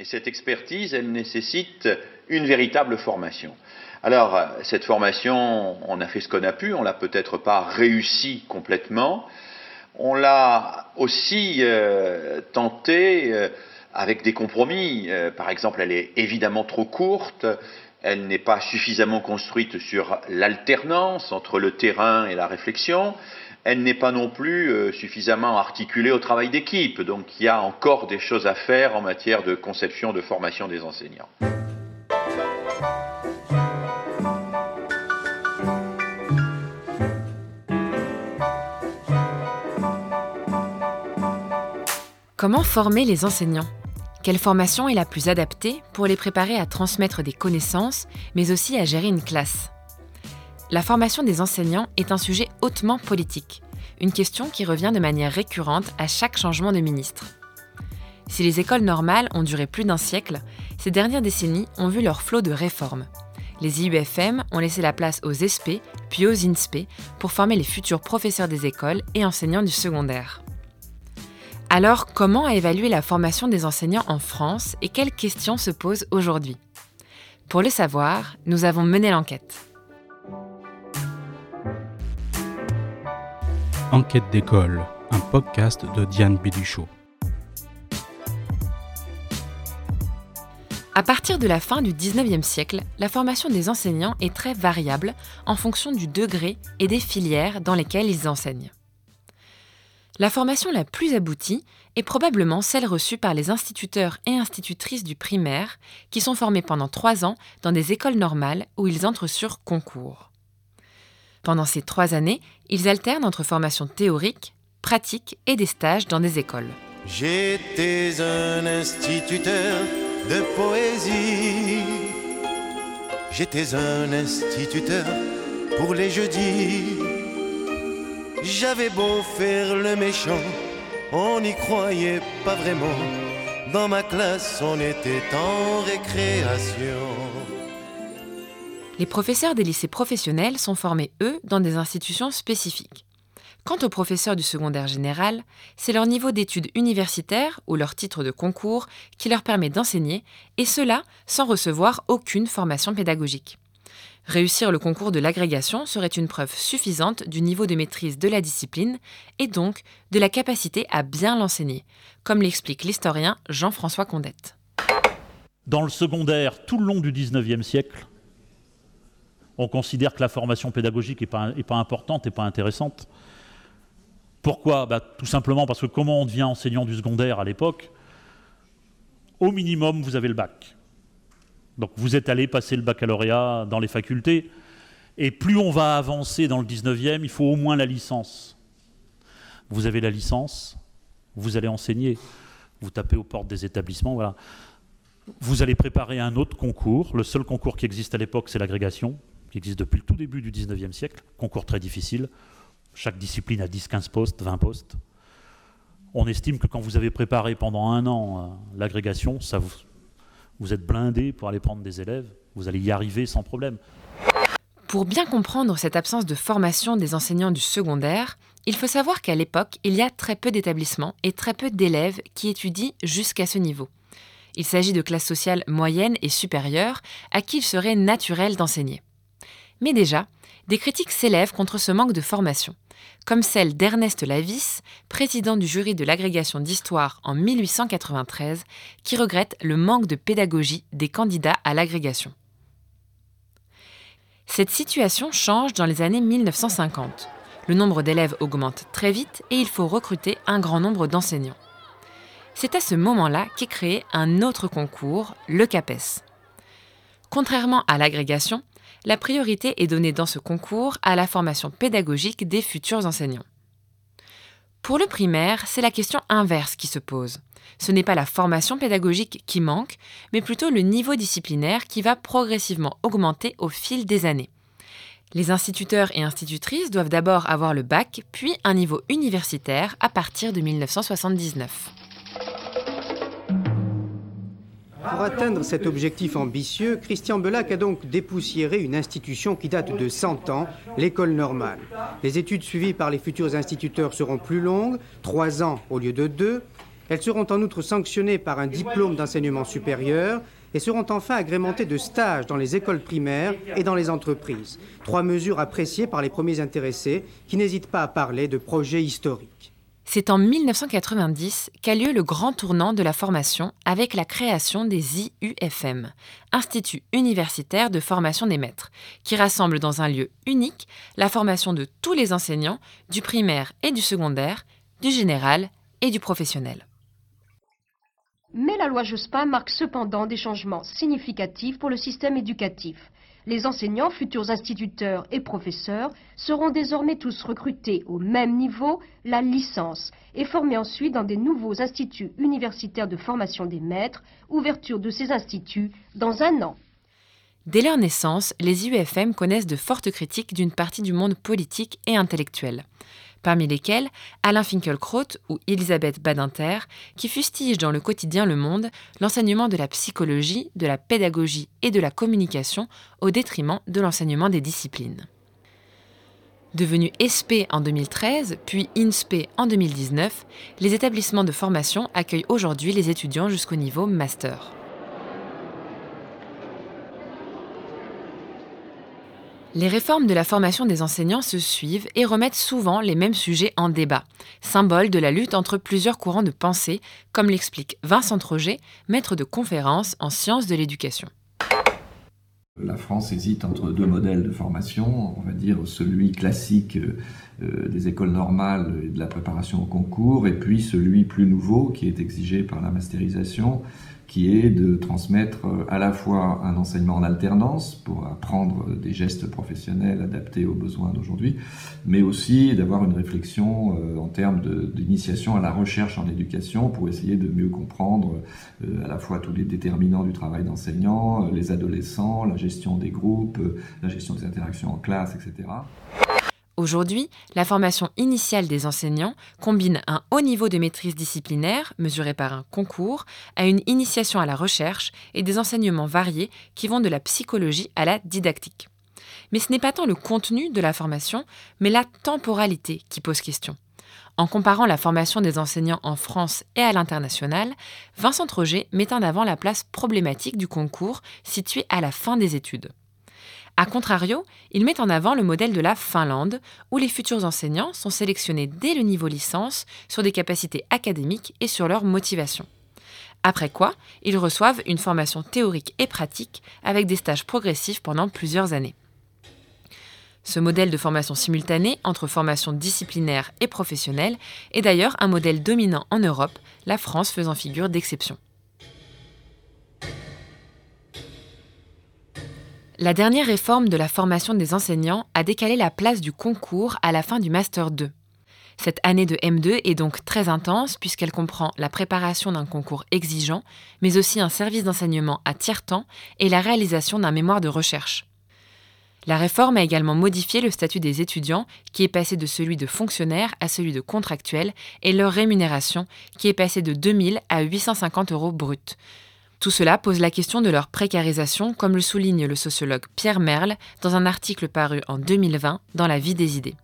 Et cette expertise, elle nécessite une véritable formation. Alors, cette formation, on a fait ce qu'on a pu, on l'a peut-être pas réussi complètement. On l'a aussi euh, tenté euh, avec des compromis. Euh, par exemple, elle est évidemment trop courte, elle n'est pas suffisamment construite sur l'alternance entre le terrain et la réflexion, elle n'est pas non plus suffisamment articulée au travail d'équipe. Donc il y a encore des choses à faire en matière de conception de formation des enseignants. Comment former les enseignants? Quelle formation est la plus adaptée pour les préparer à transmettre des connaissances, mais aussi à gérer une classe? La formation des enseignants est un sujet hautement politique, une question qui revient de manière récurrente à chaque changement de ministre. Si les écoles normales ont duré plus d'un siècle, ces dernières décennies ont vu leur flot de réformes. Les IUFM ont laissé la place aux ESP, puis aux INSPE, pour former les futurs professeurs des écoles et enseignants du secondaire. Alors, comment évaluer la formation des enseignants en France et quelles questions se posent aujourd'hui? Pour le savoir, nous avons mené l'enquête. Enquête d'école, un podcast de Diane Béduchot. À partir de la fin du 19e siècle, la formation des enseignants est très variable en fonction du degré et des filières dans lesquelles ils enseignent. La formation la plus aboutie est probablement celle reçue par les instituteurs et institutrices du primaire qui sont formés pendant trois ans dans des écoles normales où ils entrent sur concours. Pendant ces trois années, ils alternent entre formation théorique, pratique et des stages dans des écoles. J'étais un instituteur de poésie. J'étais un instituteur pour les jeudis. J'avais beau faire le méchant, on n'y croyait pas vraiment. Dans ma classe, on était en récréation. Les professeurs des lycées professionnels sont formés, eux, dans des institutions spécifiques. Quant aux professeurs du secondaire général, c'est leur niveau d'études universitaires ou leur titre de concours qui leur permet d'enseigner, et cela sans recevoir aucune formation pédagogique. Réussir le concours de l'agrégation serait une preuve suffisante du niveau de maîtrise de la discipline et donc de la capacité à bien l'enseigner, comme l'explique l'historien Jean-François Condette. Dans le secondaire, tout le long du XIXe siècle, on considère que la formation pédagogique n'est pas, importante et pas intéressante. Pourquoi? Bah, Tout simplement parce que comment on devient enseignant du secondaire à l'époque? Au minimum, vous avez le bac. Donc vous êtes allé passer le baccalauréat dans les facultés, et plus on va avancer dans le 19e, il faut au moins la licence. Vous avez la licence, vous allez enseigner, vous tapez aux portes des établissements, voilà. Vous allez préparer un autre concours. Le seul concours qui existe à l'époque, c'est l'agrégation, qui existe depuis le tout début du 19e siècle. Concours très difficile. Chaque discipline a 10-15 postes, 20 postes. On estime que quand vous avez préparé pendant un an euh, l'agrégation, ça vous, vous êtes blindé pour aller prendre des élèves, vous allez y arriver sans problème. Pour bien comprendre cette absence de formation des enseignants du secondaire, il faut savoir qu'à l'époque, il y a très peu d'établissements et très peu d'élèves qui étudient jusqu'à ce niveau. Il s'agit de classes sociales moyennes et supérieures à qui il serait naturel d'enseigner. Mais déjà, des critiques s'élèvent contre ce manque de formation comme celle d'Ernest Lavis, président du jury de l'agrégation d'histoire en 1893, qui regrette le manque de pédagogie des candidats à l'agrégation. Cette situation change dans les années 1950. Le nombre d'élèves augmente très vite et il faut recruter un grand nombre d'enseignants. C'est à ce moment-là qu'est créé un autre concours, le CAPES. Contrairement à l'agrégation, la priorité est donnée dans ce concours à la formation pédagogique des futurs enseignants. Pour le primaire, c'est la question inverse qui se pose. Ce n'est pas la formation pédagogique qui manque, mais plutôt le niveau disciplinaire qui va progressivement augmenter au fil des années. Les instituteurs et institutrices doivent d'abord avoir le bac, puis un niveau universitaire à partir de 1979. Pour atteindre cet objectif ambitieux, Christian Belac a donc dépoussiéré une institution qui date de 100 ans, l'école normale. Les études suivies par les futurs instituteurs seront plus longues, 3 ans au lieu de 2. Elles seront en outre sanctionnées par un diplôme d'enseignement supérieur et seront enfin agrémentées de stages dans les écoles primaires et dans les entreprises. Trois mesures appréciées par les premiers intéressés qui n'hésitent pas à parler de projets historiques. C'est en 1990 qu'a lieu le grand tournant de la formation avec la création des IUFM, Instituts universitaires de formation des maîtres, qui rassemblent dans un lieu unique la formation de tous les enseignants, du primaire et du secondaire, du général et du professionnel. Mais la loi Jospin marque cependant des changements significatifs pour le système éducatif. Les enseignants, futurs instituteurs et professeurs seront désormais tous recrutés au même niveau, la licence, et formés ensuite dans des nouveaux instituts universitaires de formation des maîtres, ouverture de ces instituts dans un an. Dès leur naissance, les IUFM connaissent de fortes critiques d'une partie du monde politique et intellectuel parmi lesquels Alain Finkielkraut ou Elisabeth Badinter, qui fustigent dans le quotidien Le Monde l'enseignement de la psychologie, de la pédagogie et de la communication au détriment de l'enseignement des disciplines. Devenus ESPE en 2013, puis INSPE en 2019, les établissements de formation accueillent aujourd'hui les étudiants jusqu'au niveau master. Les réformes de la formation des enseignants se suivent et remettent souvent les mêmes sujets en débat, symbole de la lutte entre plusieurs courants de pensée, comme l'explique Vincent Troget, maître de conférences en sciences de l'éducation. La France hésite entre deux modèles de formation, on va dire celui classique euh, des écoles normales et de la préparation au concours, et puis celui plus nouveau qui est exigé par la masterisation, qui est de transmettre euh, à la fois un enseignement en alternance pour apprendre des gestes professionnels adaptés aux besoins d'aujourd'hui, mais aussi d'avoir une réflexion euh, en termes d'initiation à la recherche en éducation pour essayer de mieux comprendre euh, à la fois tous les déterminants du travail d'enseignant, les adolescents, la gestion des groupes, la gestion des interactions en classe, etc. Aujourd'hui, la formation initiale des enseignants combine un haut niveau de maîtrise disciplinaire, mesuré par un concours, à une initiation à la recherche et des enseignements variés qui vont de la psychologie à la didactique. Mais ce n'est pas tant le contenu de la formation, mais la temporalité qui pose question. En comparant la formation des enseignants en France et à l'international, Vincent Troget met en avant la place problématique du concours situé à la fin des études. A contrario, il met en avant le modèle de la Finlande, où les futurs enseignants sont sélectionnés dès le niveau licence sur des capacités académiques et sur leur motivation. Après quoi, ils reçoivent une formation théorique et pratique avec des stages progressifs pendant plusieurs années. Ce modèle de formation simultanée entre formation disciplinaire et professionnelle est d'ailleurs un modèle dominant en Europe, la France faisant figure d'exception. La dernière réforme de la formation des enseignants a décalé la place du concours à la fin du Master 2. Cette année de M2 est donc très intense puisqu'elle comprend la préparation d'un concours exigeant, mais aussi un service d'enseignement à tiers-temps et la réalisation d'un mémoire de recherche. La réforme a également modifié le statut des étudiants, qui est passé de celui de fonctionnaire à celui de contractuel, et leur rémunération, qui est passée de 2000 à 850 euros bruts. Tout cela pose la question de leur précarisation, comme le souligne le sociologue Pierre Merle dans un article paru en 2020 dans La vie des idées.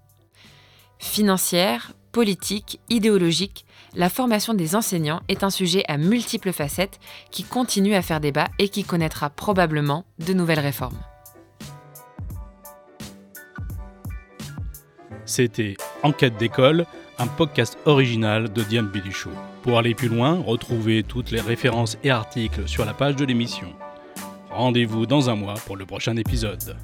Financière, politique, idéologique, la formation des enseignants est un sujet à multiples facettes qui continue à faire débat et qui connaîtra probablement de nouvelles réformes. C'était Enquête d'école, un podcast original de Diane Bélichaud. Pour aller plus loin, retrouvez toutes les références et articles sur la page de l'émission. Rendez-vous dans un mois pour le prochain épisode.